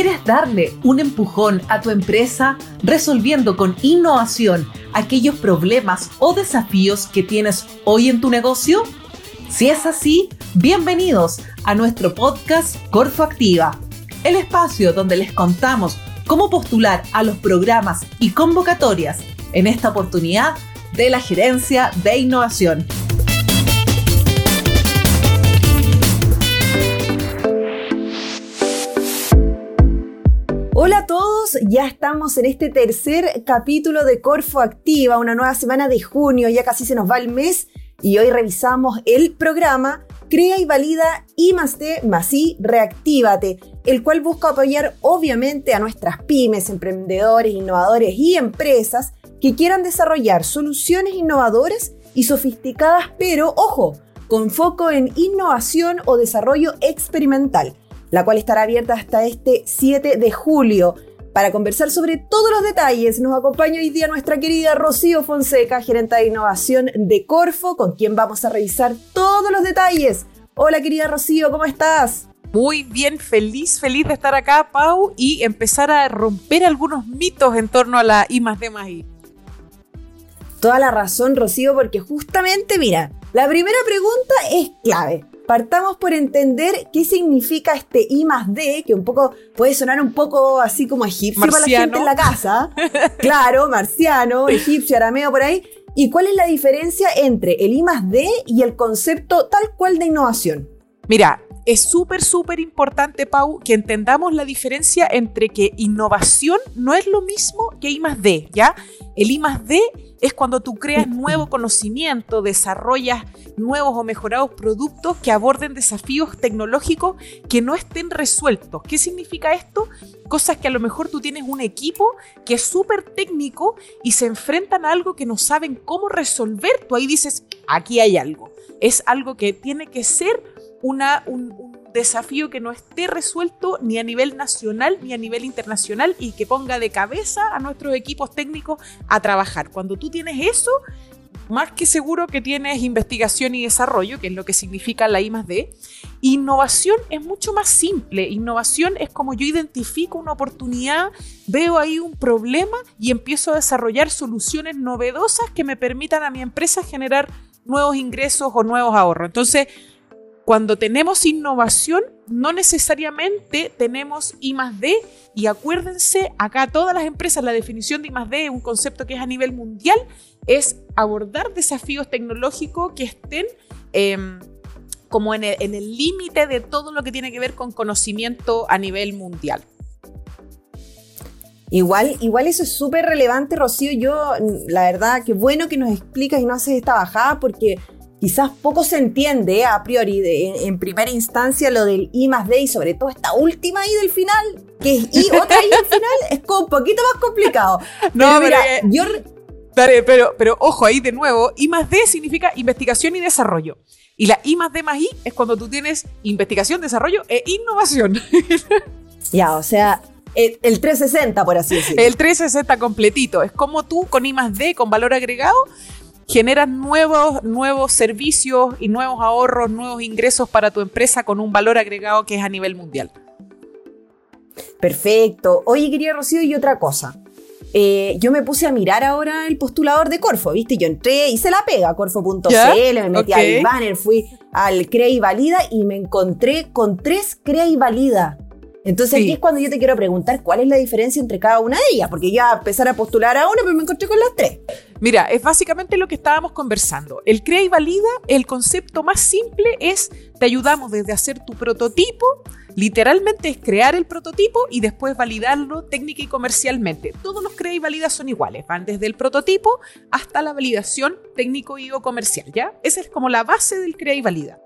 ¿Quieres darle un empujón a tu empresa resolviendo con innovación aquellos problemas o desafíos que tienes hoy en tu negocio? Si es así, bienvenidos a nuestro podcast Corfo Activa, el espacio donde les contamos cómo postular a los programas y convocatorias en esta oportunidad de la Gerencia de Innovación. Ya estamos en este tercer capítulo de Corfo Activa, una nueva semana de junio, ya casi se nos va el mes y hoy revisamos el programa Crea y valida I más D más I Reactívate, el cual busca apoyar obviamente a nuestras pymes, emprendedores, innovadores y empresas que quieran desarrollar soluciones innovadoras y sofisticadas, pero ojo, con foco en innovación o desarrollo experimental la cual estará abierta hasta este 7 de julio. Para conversar sobre todos los detalles, nos acompaña hoy día nuestra querida Rocío Fonseca, gerente de innovación de Corfo, con quien vamos a revisar todos los detalles. Hola querida Rocío, ¿cómo estás? Muy bien, feliz, feliz de estar acá, Pau, y empezar a romper algunos mitos en torno a la I más D más I. Toda la razón, Rocío, porque justamente, mira, la primera pregunta es clave. Partamos por entender qué significa este I más D, que un poco puede sonar un poco así como egipcio para la gente en la casa. claro, marciano, egipcio, arameo, por ahí. ¿Y cuál es la diferencia entre el I más D y el concepto tal cual de innovación? Mira, es súper, súper importante, Pau, que entendamos la diferencia entre que innovación no es lo mismo que I más D, ¿ya? El I más D es cuando tú creas nuevo conocimiento, desarrollas nuevos o mejorados productos que aborden desafíos tecnológicos que no estén resueltos. ¿Qué significa esto? Cosas que a lo mejor tú tienes un equipo que es súper técnico y se enfrentan a algo que no saben cómo resolver. Tú ahí dices, aquí hay algo. Es algo que tiene que ser una, un, desafío que no esté resuelto ni a nivel nacional ni a nivel internacional y que ponga de cabeza a nuestros equipos técnicos a trabajar. Cuando tú tienes eso, más que seguro que tienes investigación y desarrollo, que es lo que significa la I. Innovación es mucho más simple. Innovación es como yo identifico una oportunidad, veo ahí un problema y empiezo a desarrollar soluciones novedosas que me permitan a mi empresa generar nuevos ingresos o nuevos ahorros. Entonces, cuando tenemos innovación, no necesariamente tenemos I más D. Y acuérdense, acá todas las empresas, la definición de I más D, un concepto que es a nivel mundial, es abordar desafíos tecnológicos que estén em, como en el límite de todo lo que tiene que ver con conocimiento a nivel mundial. Igual, igual eso es súper relevante, Rocío. Yo, la verdad, que bueno que nos explicas y no haces esta bajada porque quizás poco se entiende a priori en, primera instancia lo del I más D y sobre todo esta última I del final, que es I, otra I al final, es como un poquito más complicado. No, pero mira, yo... pero, pero ojo ahí de nuevo, I más D significa investigación y desarrollo. Y la I más D más I es cuando tú tienes investigación, desarrollo e innovación. ya, o sea, el, el, 360, por así decirlo. El 360 completito. Es como tú con I más D, con valor agregado, generas nuevos, nuevos servicios y nuevos ahorros, nuevos ingresos para tu empresa con un valor agregado que es a nivel mundial. Perfecto. Oye, quería Rocío, y otra cosa. Eh, yo me puse a mirar ahora el postulador de Corfo, ¿viste? Yo entré, hice la pega, corfo.cl, me metí al banner, fui al Crea y Valida y me encontré con tres Crea y Valida. Entonces aquí es cuando yo te quiero preguntar cuál es la diferencia entre cada una de ellas, porque ya empezar a postular a una, pero me encontré con las tres. Mira, es básicamente lo que estábamos conversando. El crea y valida, el concepto más simple es, te ayudamos desde hacer tu prototipo, literalmente es crear el prototipo y después validarlo técnica y comercialmente. Todos los crea y valida son iguales, van desde el prototipo hasta la validación técnico y o comercial, ¿ya? Esa es como la base del crea y valida.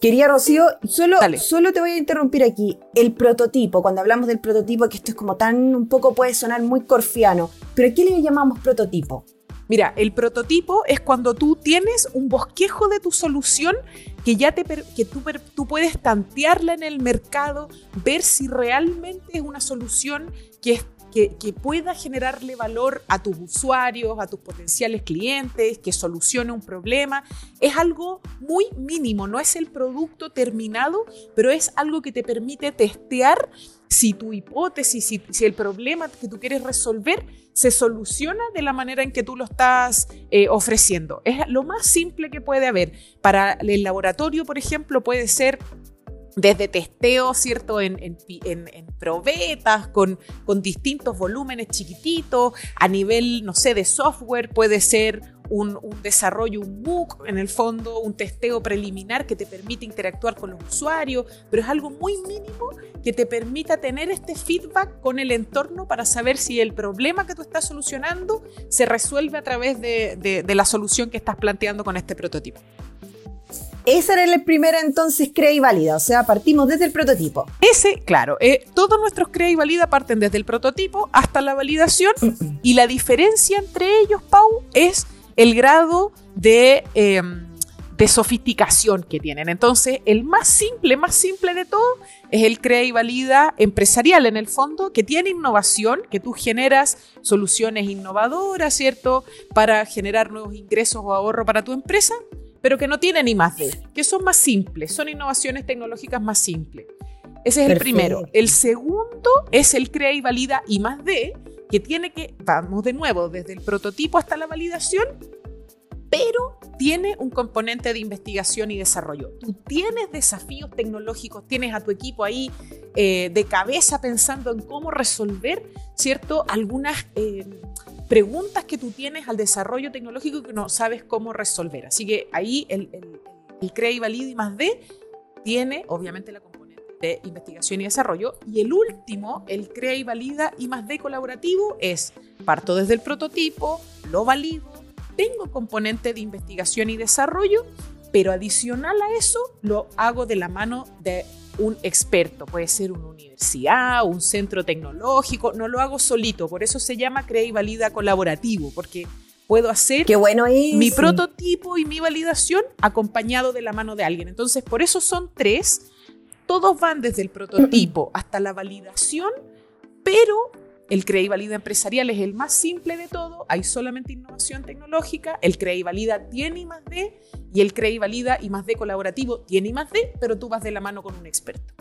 Quería, Rocío, solo, solo te voy a interrumpir aquí. El prototipo, cuando hablamos del prototipo, que esto es como tan, un poco puede sonar muy corfiano, pero ¿a qué le llamamos prototipo? Mira, el prototipo es cuando tú tienes un bosquejo de tu solución que ya te que tú, tú puedes tantearla en el mercado, ver si realmente es una solución que es que, pueda generarle valor a tus usuarios, a tus potenciales clientes, que solucione un problema. Es algo muy mínimo, no es el producto terminado, pero es algo que te permite testear si tu hipótesis, si, el problema que tú quieres resolver se soluciona de la manera en que tú lo estás eh, ofreciendo. Es lo más simple que puede haber. Para el laboratorio, por ejemplo, puede ser desde testeo, ¿cierto? En, en, probetas, con, con distintos volúmenes chiquititos, a nivel, no sé, de software, puede ser un, desarrollo, un MOOC, en el fondo, un testeo preliminar que te permite interactuar con los usuarios, pero es algo muy mínimo que te permita tener este feedback con el entorno para saber si el problema que tú estás solucionando se resuelve a través de, de la solución que estás planteando con este prototipo. Esa era la primera entonces crea y valida, o sea, partimos desde el prototipo. Ese, claro, eh, todos nuestros crea y valida parten desde el prototipo hasta la validación y la diferencia entre ellos, Pau, es el grado de, em, de sofisticación que tienen. Entonces, el más simple, más simple de todo es el crea y valida empresarial en el fondo, que tiene innovación, que tú generas soluciones innovadoras, ¿cierto? Para generar nuevos ingresos o ahorro para tu empresa pero que no tienen I más D, que son más simples, son innovaciones tecnológicas más simples. Ese es el primero. El segundo es el crea y valida I más D, que tiene que, vamos de nuevo, desde el prototipo hasta la validación, pero tiene un componente de investigación y desarrollo. Tú tienes desafíos tecnológicos, tienes a tu equipo ahí eh, de cabeza pensando en cómo resolver, ¿cierto? Algunas... Eh, preguntas que tú tienes al desarrollo tecnológico que no sabes cómo resolver. Así que ahí el, el, CREA y Valida y más D tiene obviamente la componente de investigación y desarrollo. Y el último, el CREA y Valida y más D colaborativo, es parto desde el prototipo, lo valido, tengo componente de investigación y desarrollo, pero adicional a eso lo hago de la mano de un experto, puede ser una universidad, un centro tecnológico, no lo hago solito, por eso se llama Crea y Valida colaborativo, porque puedo hacer Qué bueno mi prototipo y mi validación acompañado de la mano de alguien. Entonces, por eso son tres, todos van desde el prototipo hasta la validación, pero el CREA y Valida empresarial es el más simple de todo, hay solamente innovación tecnológica, el CREA y Valida tiene I más D y el CREA y Valida más D colaborativo tiene I más D, pero tú vas de la mano con un experto.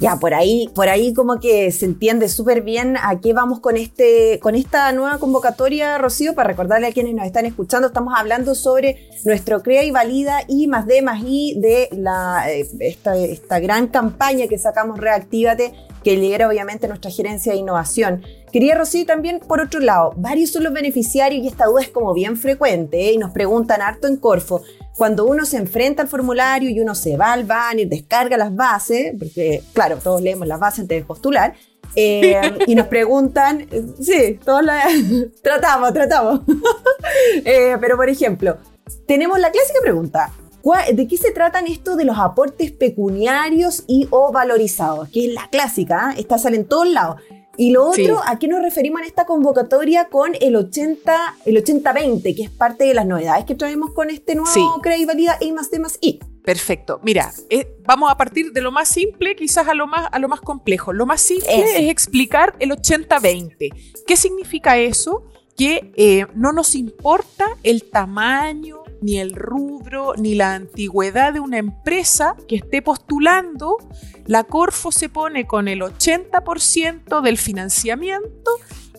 Ya, por ahí, por ahí como que se entiende súper bien a qué vamos con, este, con esta nueva convocatoria, Rocío, para recordarle a quienes nos están escuchando, estamos hablando sobre nuestro Crea y Valida y más D más I de la, eh, esta, esta gran campaña que sacamos Reactívate que lidera obviamente nuestra gerencia de innovación. Quería, Rocío, también por otro lado, varios son los beneficiarios y esta duda es como bien frecuente ¿eh? y nos preguntan harto en Corfo. Cuando uno se enfrenta al formulario y uno se va al banner, descarga las bases, porque claro, todos leemos las bases antes de postular, eh, y nos preguntan, sí, todos la tratamos, tratamos. Eh, pero por ejemplo, tenemos la clásica pregunta, ¿De qué se tratan esto de los aportes pecuniarios y o valorizados? Que es la clásica, ¿eh? esta sale en todos lados. Y lo otro, ¿a qué nos referimos en esta convocatoria con el 80, el 80-20, que es parte de las novedades que traemos con este nuevo sí. y Valida I más más I? Perfecto. Mira, eh, vamos a partir de lo más simple, quizás a lo más, a lo más complejo. Lo más simple es explicar el 80-20. ¿Qué significa eso? Que eh, no nos importa el tamaño, ni el rubro, ni la antigüedad de una empresa que esté postulando, la Corfo se pone con el 80% del financiamiento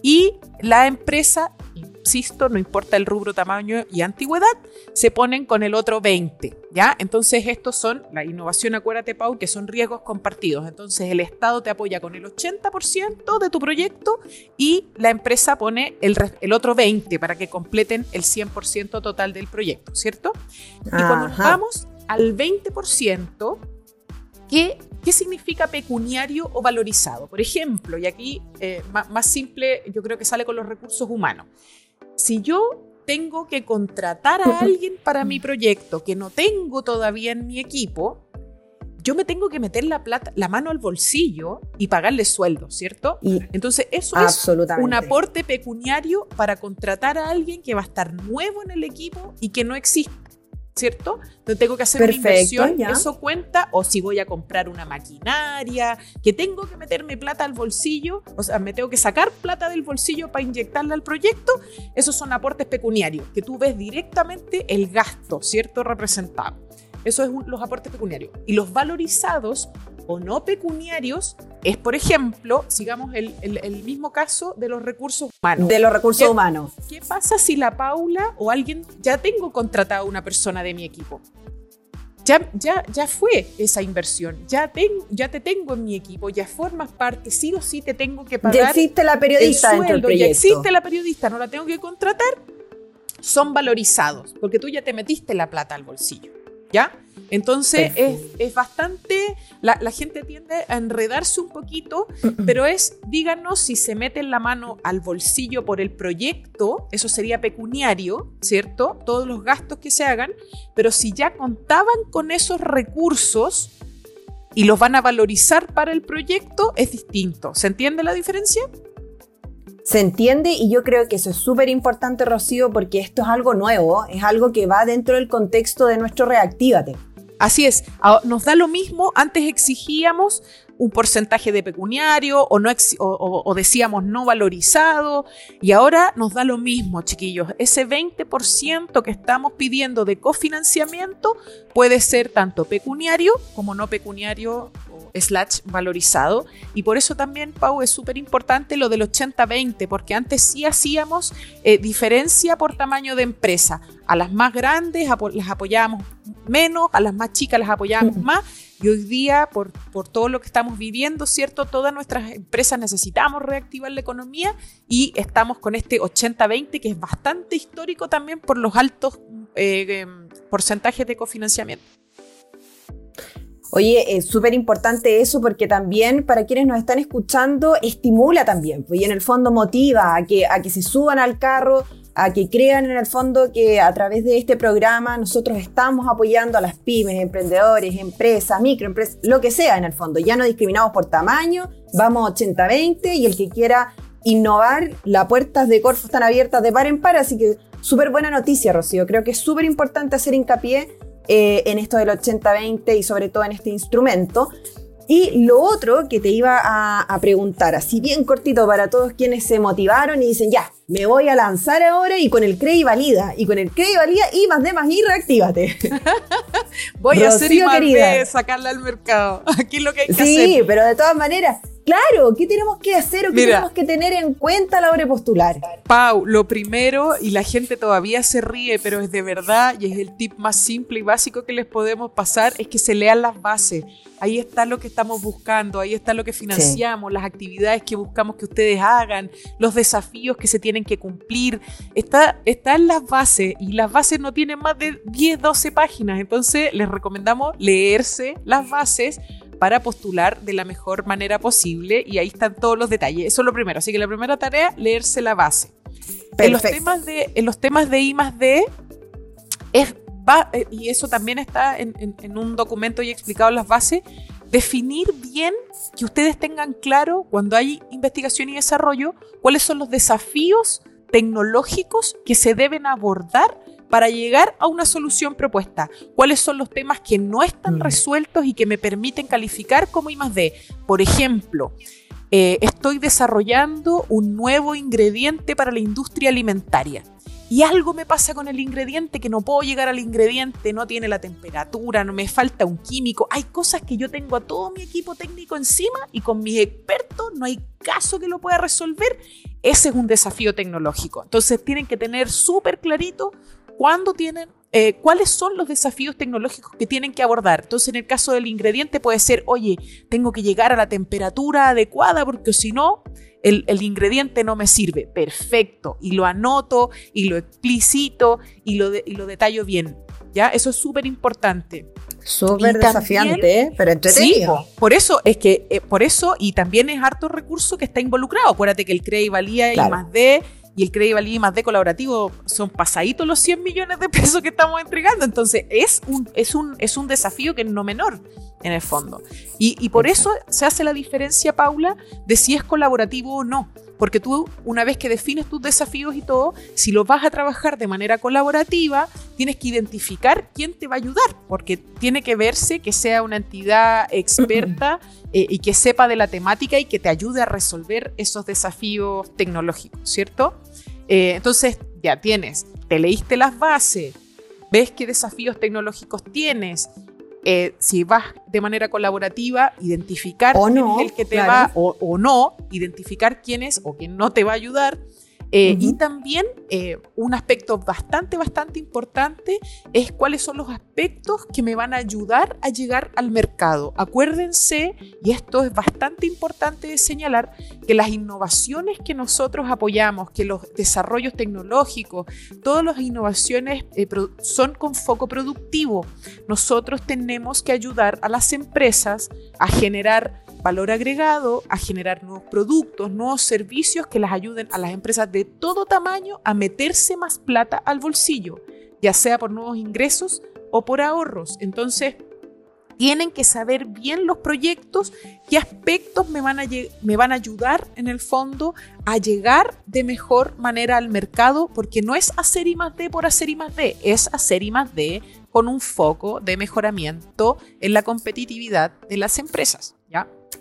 y la empresa insisto, no importa el rubro, tamaño y antigüedad, se ponen con el otro 20, ¿ya? Entonces estos son, la innovación, acuérdate Pau, que son riesgos compartidos. Entonces el Estado te apoya con el 80% de tu proyecto y la empresa pone el, el otro 20 para que completen el 100% total del proyecto, ¿cierto? Y cuando vamos al 20%, ¿qué ¿Qué significa pecuniario o valorizado? Por ejemplo, y aquí eh, más, simple, yo creo que sale con los recursos humanos. Si yo tengo que contratar a alguien para mi proyecto que no tengo todavía en mi equipo, yo me tengo que meter la, plata, la mano al bolsillo y pagarle sueldo, ¿cierto? Entonces, eso es un aporte pecuniario para contratar a alguien que va a estar nuevo en el equipo y que no existe. ¿Cierto? Entonces tengo que hacer una inversión, eso cuenta, o si voy a comprar una maquinaria, que tengo que meterme plata al bolsillo, o sea, me tengo que sacar plata del bolsillo para inyectarla al proyecto, esos son aportes pecuniarios, que tú ves directamente el gasto, ¿cierto? Representado. Eso es los aportes pecuniarios. Y los valorizados o no pecuniarios es, por ejemplo, sigamos el, el, mismo caso de los recursos humanos. De los recursos humanos. ¿Qué pasa si la Paula o alguien, ya tengo contratado a una persona de mi equipo? Ya, ya, ya fue esa inversión, ya, ya te tengo en mi equipo, ya formas parte, sí o sí te tengo que pagar. Ya existe la periodista el sueldo, ya existe la periodista, no la tengo que contratar, son valorizados, porque tú ya te metiste la plata al bolsillo, ¿ya? Entonces es, bastante, la, gente tiende a enredarse un poquito, pero es, díganos si se meten la mano al bolsillo por el proyecto, eso sería pecuniario, ¿cierto? Todos los gastos que se hagan, pero si ya contaban con esos recursos y los van a valorizar para el proyecto, es distinto. ¿Se entiende la diferencia? Se entiende y yo creo que eso es súper importante, Rocío, porque esto es algo nuevo, es algo que va dentro del contexto de nuestro Reactívate. Así es, nos da lo mismo, antes exigíamos un porcentaje de pecuniario o, no o, decíamos no valorizado y ahora nos da lo mismo, chiquillos. Ese 20% que estamos pidiendo de cofinanciamiento puede ser tanto pecuniario como no pecuniario slash valorizado. Y por eso también, Pau, es súper importante lo del 80-20, porque antes sí hacíamos eh, diferencia por tamaño de empresa. A las más grandes las apoyábamos menos, a las más chicas las apoyábamos más. Y hoy día, por, por todo lo que estamos viviendo, ¿cierto? Todas nuestras empresas necesitamos reactivar la economía y estamos con este 80-20 que es bastante histórico también por los altos eh, em, porcentajes de cofinanciamiento. Oye, es súper importante eso porque también para quienes nos están escuchando estimula también, pues, y en el fondo motiva a que, a que se suban al carro, a que crean en el fondo que a través de este programa nosotros estamos apoyando a las pymes, emprendedores, empresas, microempresas, lo que sea en el fondo. Ya no discriminamos por tamaño, vamos 80-20 y el que quiera innovar, las puertas de Corfo están abiertas de par en par, así que súper buena noticia, Rocío. Creo que es súper importante hacer hincapié eh, en esto del 80-20 y sobre todo en este instrumento. Y lo otro que te iba a, preguntar, así bien cortito para todos quienes se motivaron y dicen, ya, me voy a lanzar ahora y con el CREI valida, y con el CREI valida y más de más y reactívate. voy a hacer y más de sacarla al mercado. Aquí es lo que hay que hacer. Sí, pero de todas maneras, Claro, ¿qué tenemos que hacer o qué tenemos que tener en cuenta a la hora de postular? Pau, lo primero, y la gente todavía se ríe, pero es de verdad, y es el tip más simple y básico que les podemos pasar, es que se lean las bases. Ahí está lo que estamos buscando, ahí está lo que financiamos, las actividades que buscamos que ustedes hagan, los desafíos que se tienen que cumplir. Está, está en las bases, y las bases no tienen más de 10, 12 páginas, entonces les recomendamos leerse las bases para postular de la mejor manera posible y ahí están todos los detalles. Eso es lo primero. Así que la primera tarea, leerse la base. En los, temas de, en los temas de I más D, es, eh, y eso también está en, en un documento y explicado en las bases, definir bien que ustedes tengan claro cuando hay investigación y desarrollo cuáles son los desafíos tecnológicos que se deben abordar para llegar a una solución propuesta. ¿Cuáles son los temas que no están mm. resueltos y que me permiten calificar como I más D? Por ejemplo, eh, estoy desarrollando un nuevo ingrediente para la industria alimentaria. Y algo me pasa con el ingrediente que no puedo llegar al ingrediente, no tiene la temperatura, no me falta un químico. Hay cosas que yo tengo a todo mi equipo técnico encima y con mis expertos no hay caso que lo pueda resolver. Ese es un desafío tecnológico. Entonces tienen que tener súper clarito cuándo tienen, eh, cuáles son los desafíos tecnológicos que tienen que abordar. Entonces, en el caso del ingrediente puede ser, oye, tengo que llegar a la temperatura adecuada porque si no, el, ingrediente no me sirve. Perfecto. Y lo anoto y lo explicito y lo, y lo detallo bien. ¿Ya? Eso es súper importante. Súper desafiante, ¿eh? pero entretenido. Sí, por eso es que, eh, por eso, y también es harto recurso que está involucrado. Acuérdate que el CREI valía y más de y el crédito y más de colaborativo son pasaditos los 100 millones de pesos que estamos entregando. Entonces es un, es un, es un desafío que es no menor en el fondo. Y, y por eso se hace la diferencia, Paula, de si es colaborativo o no. Porque tú, una vez que defines tus desafíos y todo, si los vas a trabajar de manera colaborativa, tienes que identificar quién te va a ayudar, porque tiene que verse que sea una entidad experta eh, y que sepa de la temática y que te ayude a resolver esos desafíos tecnológicos, ¿cierto? Eh, entonces, ya tienes, te leíste las bases, ves qué desafíos tecnológicos tienes, eh, si vas de manera colaborativa, identificar O quién no, es el que te claro. va o, o no, identificar quién es o quién no te va a ayudar. Eh. Y también eh, un aspecto bastante, bastante importante es cuáles son los aspectos que me van a ayudar a llegar al mercado. Acuérdense, y esto es bastante importante de señalar, que las innovaciones que nosotros apoyamos, que los desarrollos tecnológicos, todas las innovaciones eh, son con foco productivo. Nosotros tenemos que ayudar a las empresas a generar valor agregado, a generar nuevos productos, nuevos servicios que las ayuden a las empresas de todo tamaño a meterse más plata al bolsillo, ya sea por nuevos ingresos o por ahorros. Entonces, tienen que saber bien los proyectos, qué aspectos me van a, me van a ayudar en el fondo a llegar de mejor manera al mercado, porque no es hacer I más D por hacer I más D, es hacer I más D con un foco de mejoramiento en la competitividad de las empresas.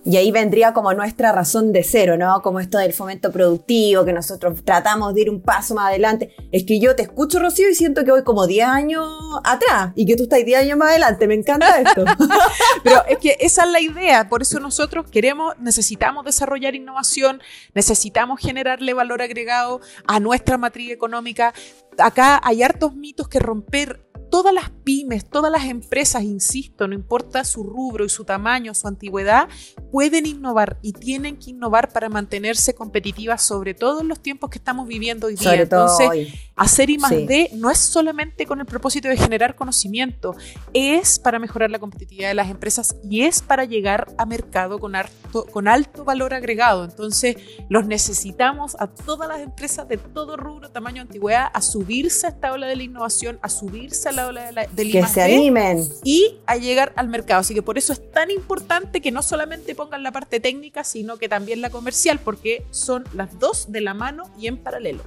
Y ahí vendría como nuestra razón de cero, ¿no? Como esto del fomento productivo, que nosotros tratamos de ir un paso más adelante. Es que yo te escucho, Rocío, y siento que voy como 10 años atrás y que tú estás 10 años más adelante. Me encanta esto. Pero es que esa es la idea, por eso nosotros queremos, necesitamos desarrollar innovación, necesitamos generarle valor agregado a nuestra matriz económica. Acá hay hartos mitos que romper. Todas las pymes, todas las empresas, insisto, no importa su rubro y su tamaño, su antigüedad, pueden innovar y tienen que innovar para mantenerse competitivas, sobre todo en los tiempos que estamos viviendo hoy día. Sobre todo Entonces, hoy. Hacer I más Sí. D no es solamente con el propósito de generar conocimiento, es para mejorar la competitividad de las empresas y es para llegar a mercado con, harto- con alto valor agregado. Entonces, los necesitamos a todas las empresas de todo rubro, tamaño, antigüedad, a subirse a esta ola de la innovación, a subirse a la ola de la, del Que se D animen. y a llegar al mercado. Así que por eso es tan importante que no solamente pongan la parte técnica, sino que también la comercial, porque son las dos de la mano y en paralelo.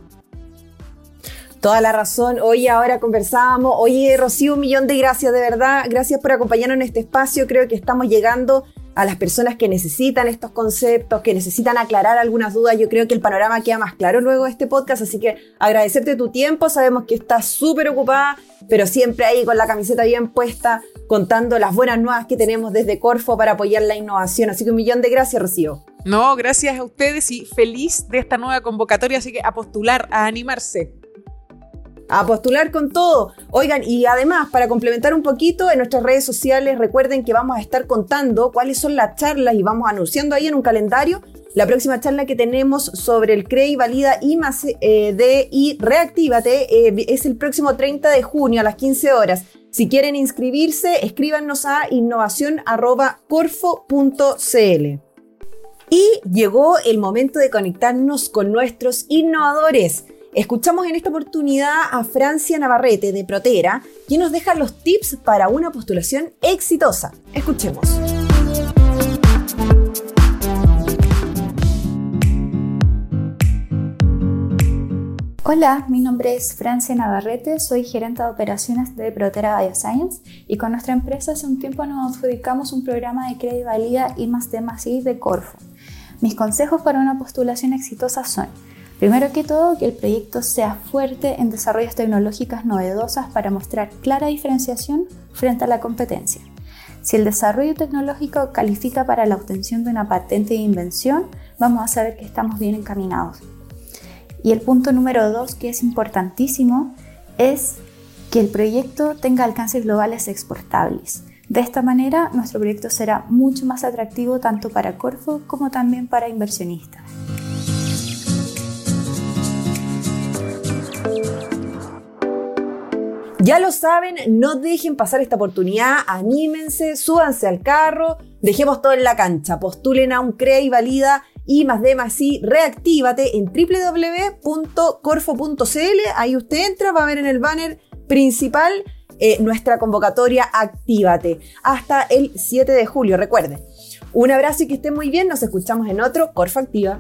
Toda la razón. Hoy ahora conversábamos. Oye, Rocío, un millón de gracias, de verdad. Gracias por acompañarnos en este espacio. Creo que estamos llegando a las personas que necesitan estos conceptos, que necesitan aclarar algunas dudas. Yo creo que el panorama queda más claro luego de este podcast, así que agradecerte tu tiempo. Sabemos que estás súper ocupada, pero siempre ahí con la camiseta bien puesta, contando las buenas nuevas que tenemos desde Corfo para apoyar la innovación. Así que un millón de gracias, Rocío. No, gracias a ustedes y feliz de esta nueva convocatoria, así que a postular, a animarse. A postular con todo. Oigan, y además, para complementar un poquito, en nuestras redes sociales recuerden que vamos a estar contando cuáles son las charlas y vamos anunciando ahí en un calendario la próxima charla que tenemos sobre el CREI Valida I más eh, D y Reactívate eh, es el próximo 30 de junio a las 15 horas. Si quieren inscribirse, escríbanos a innovación.corfo.cl. Y llegó el momento de conectarnos con nuestros innovadores. Escuchamos en esta oportunidad a Francia Navarrete de Protera, quien nos deja los tips para una postulación exitosa. Escuchemos. Hola, mi nombre es Francia Navarrete, soy gerente de operaciones de Protera Bioscience y con nuestra empresa hace un tiempo nos adjudicamos un programa de crédito valida I más D más de Corfo. Mis consejos para una postulación exitosa son, primero que todo, que el proyecto sea fuerte en desarrollos tecnológicas novedosas para mostrar clara diferenciación frente a la competencia. Si el desarrollo tecnológico califica para la obtención de una patente de invención, vamos a saber que estamos bien encaminados. Y el punto número dos, que es importantísimo, es que el proyecto tenga alcances globales exportables. De esta manera, nuestro proyecto será mucho más atractivo tanto para Corfo como también para inversionistas. Ya lo saben, no dejen pasar esta oportunidad, anímense, súbanse al carro, dejemos todo en la cancha, postulen a un CREA y valida y más de más reactívate en www.corfo.cl. Ahí usted entra, va a ver en el banner principal eh, nuestra convocatoria Actívate hasta el 7 de julio, recuerde. Un abrazo y que estén muy bien, nos escuchamos en otro Corfo Activa.